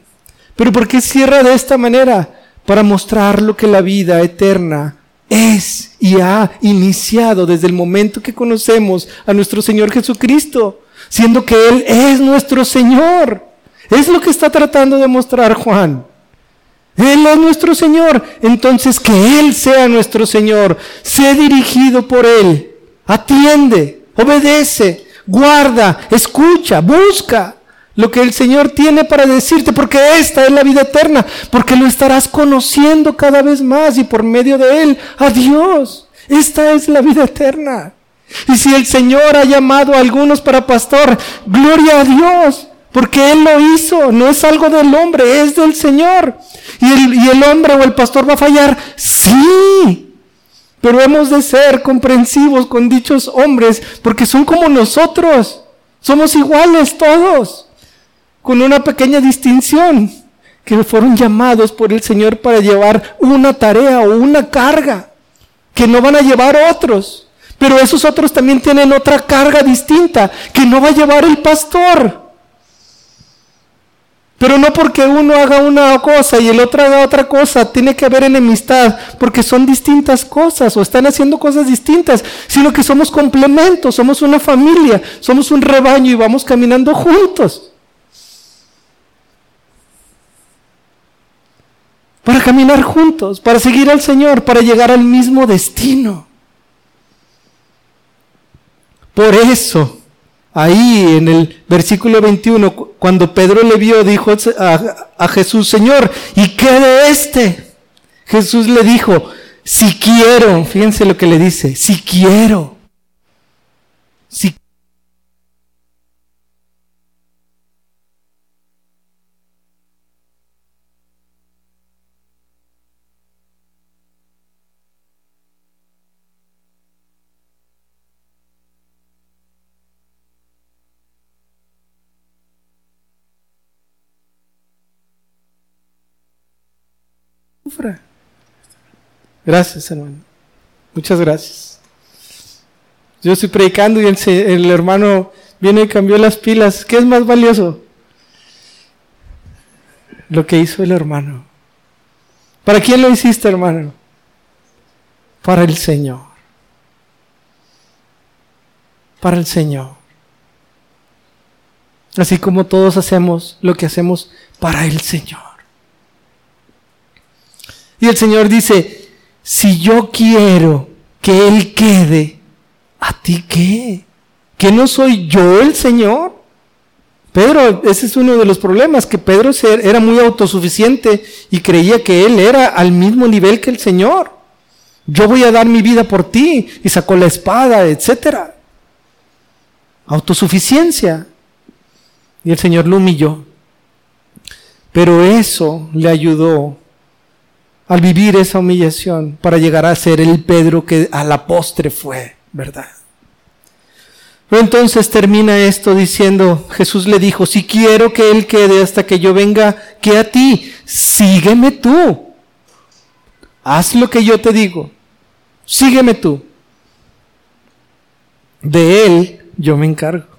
Pero ¿por qué cierra de esta manera? Para mostrar lo que la vida eterna es y ha iniciado desde el momento que conocemos a nuestro Señor Jesucristo, siendo que Él es nuestro Señor. Es lo que está tratando de mostrar Juan. Él es nuestro Señor. Entonces que Él sea nuestro Señor. Sé dirigido por Él. Atiende, obedece, guarda, escucha, busca lo que el Señor tiene para decirte, porque esta es la vida eterna, porque lo estarás conociendo cada vez más y por medio de Él a Dios. Esta es la vida eterna. Y si el Señor ha llamado a algunos para pastor, gloria a Dios, porque Él lo hizo, no es algo del hombre, es del Señor. ¿Y el, y el hombre o el pastor va a fallar? Sí, pero hemos de ser comprensivos con dichos hombres porque son como nosotros. Somos iguales todos, con una pequeña distinción, que fueron llamados por el Señor para llevar una tarea o una carga que no van a llevar otros. Pero esos otros también tienen otra carga distinta que no va a llevar el pastor. Pero no porque uno haga una cosa y el otro haga otra cosa, tiene que haber enemistad, porque son distintas cosas o están haciendo cosas distintas, sino que somos complementos, somos una familia, somos un rebaño y vamos caminando juntos. Para caminar juntos, para seguir al Señor, para llegar al mismo destino. Por eso, Ahí en el versículo 21, cuando Pedro le vio, dijo a, Jesús, Señor, ¿y qué de este? Jesús le dijo, si quiero, fíjense lo que le dice, si quiero, si Gracias, hermano. Muchas gracias. Yo estoy predicando y el, hermano viene y cambió las pilas. ¿Qué es más valioso? Lo que hizo el hermano. ¿Para quién lo hiciste, hermano? Para el Señor. Para el Señor. Así como todos hacemos lo que hacemos para el Señor. Y el Señor dice, si yo quiero que Él quede, ¿a ti qué? ¿Que no soy yo el Señor? Pedro, ese es uno de los problemas, que Pedro era muy autosuficiente y creía que él era al mismo nivel que el Señor. Yo voy a dar mi vida por ti y sacó la espada, etc. Autosuficiencia. Y el Señor lo humilló. Pero eso le ayudó al vivir esa humillación para llegar a ser el Pedro que a la postre fue, ¿verdad? Pero entonces termina esto diciendo, Jesús le dijo, si quiero que Él quede hasta que yo venga, que a ti, sígueme tú. Haz lo que yo te digo, sígueme tú. De Él yo me encargo.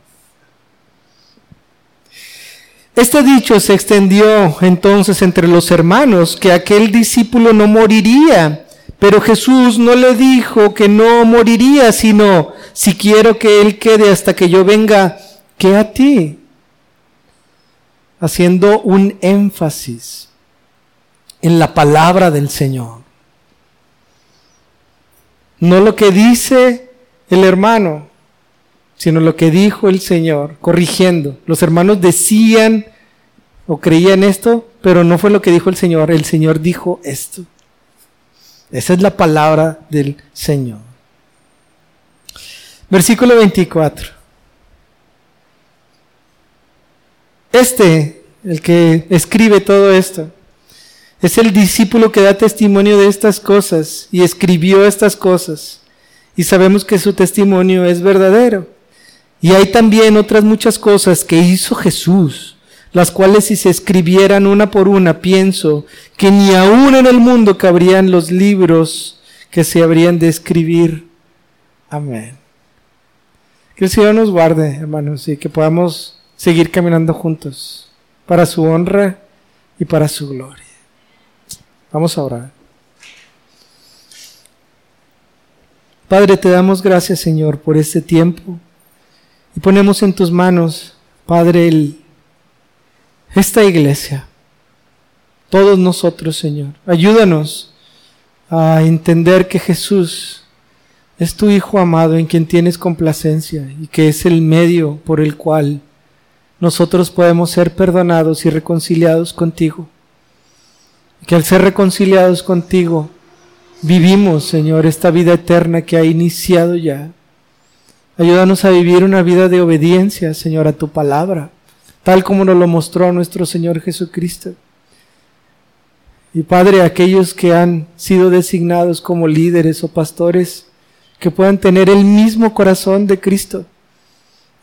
Este dicho se extendió entonces entre los hermanos, que aquel discípulo no moriría, pero Jesús no le dijo que no moriría, sino, si quiero que él quede hasta que yo venga, que a ti, haciendo un énfasis en la palabra del Señor. No lo que dice el hermano, sino lo que dijo el Señor, corrigiendo. Los hermanos decían o creían esto, pero no fue lo que dijo el Señor. El Señor dijo esto. Esa es la palabra del Señor. Versículo 24. Este, el que escribe todo esto, es el discípulo que da testimonio de estas cosas y escribió estas cosas. Y sabemos que su testimonio es verdadero. Y hay también otras muchas cosas que hizo Jesús, las cuales si se escribieran una por una, pienso que ni aún en el mundo cabrían los libros que se habrían de escribir. Amén. Que el Señor nos guarde, hermanos, y que podamos seguir caminando juntos para su honra y para su gloria. Vamos a orar. Padre, te damos gracias, Señor, por este tiempo y ponemos en tus manos, Padre, esta iglesia, todos nosotros, Señor. Ayúdanos a entender que Jesús es tu Hijo amado en quien tienes complacencia y que es el medio por el cual nosotros podemos ser perdonados y reconciliados contigo. Que al ser reconciliados contigo, vivimos, Señor, esta vida eterna que ha iniciado ya. Ayúdanos a vivir una vida de obediencia, Señor, a tu palabra, tal como nos lo mostró nuestro Señor Jesucristo. Y Padre, aquellos que han sido designados como líderes o pastores, que puedan tener el mismo corazón de Cristo,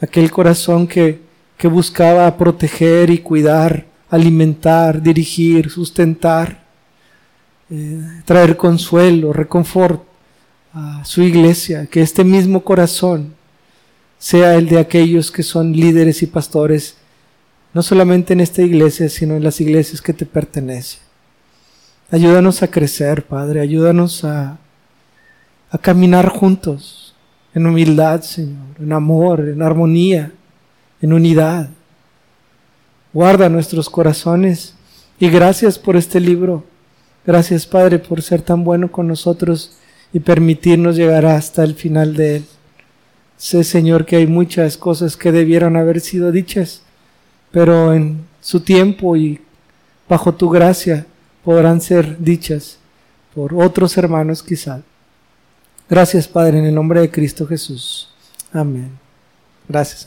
aquel corazón que, que buscaba proteger y cuidar, alimentar, dirigir, sustentar, eh, traer consuelo, reconfort a su iglesia, que este mismo corazón sea el de aquellos que son líderes y pastores, no solamente en esta iglesia, sino en las iglesias que te pertenecen. Ayúdanos a crecer, Padre, ayúdanos a, a caminar juntos, en humildad, Señor, en amor, en armonía, en unidad. Guarda nuestros corazones y gracias por este libro. Gracias, Padre, por ser tan bueno con nosotros y permitirnos llegar hasta el final de él. Sé, Señor, que hay muchas cosas que debieron haber sido dichas, pero en su tiempo y bajo tu gracia podrán ser dichas por otros hermanos quizá. Gracias, Padre, en el nombre de Cristo Jesús. Amén. Gracias,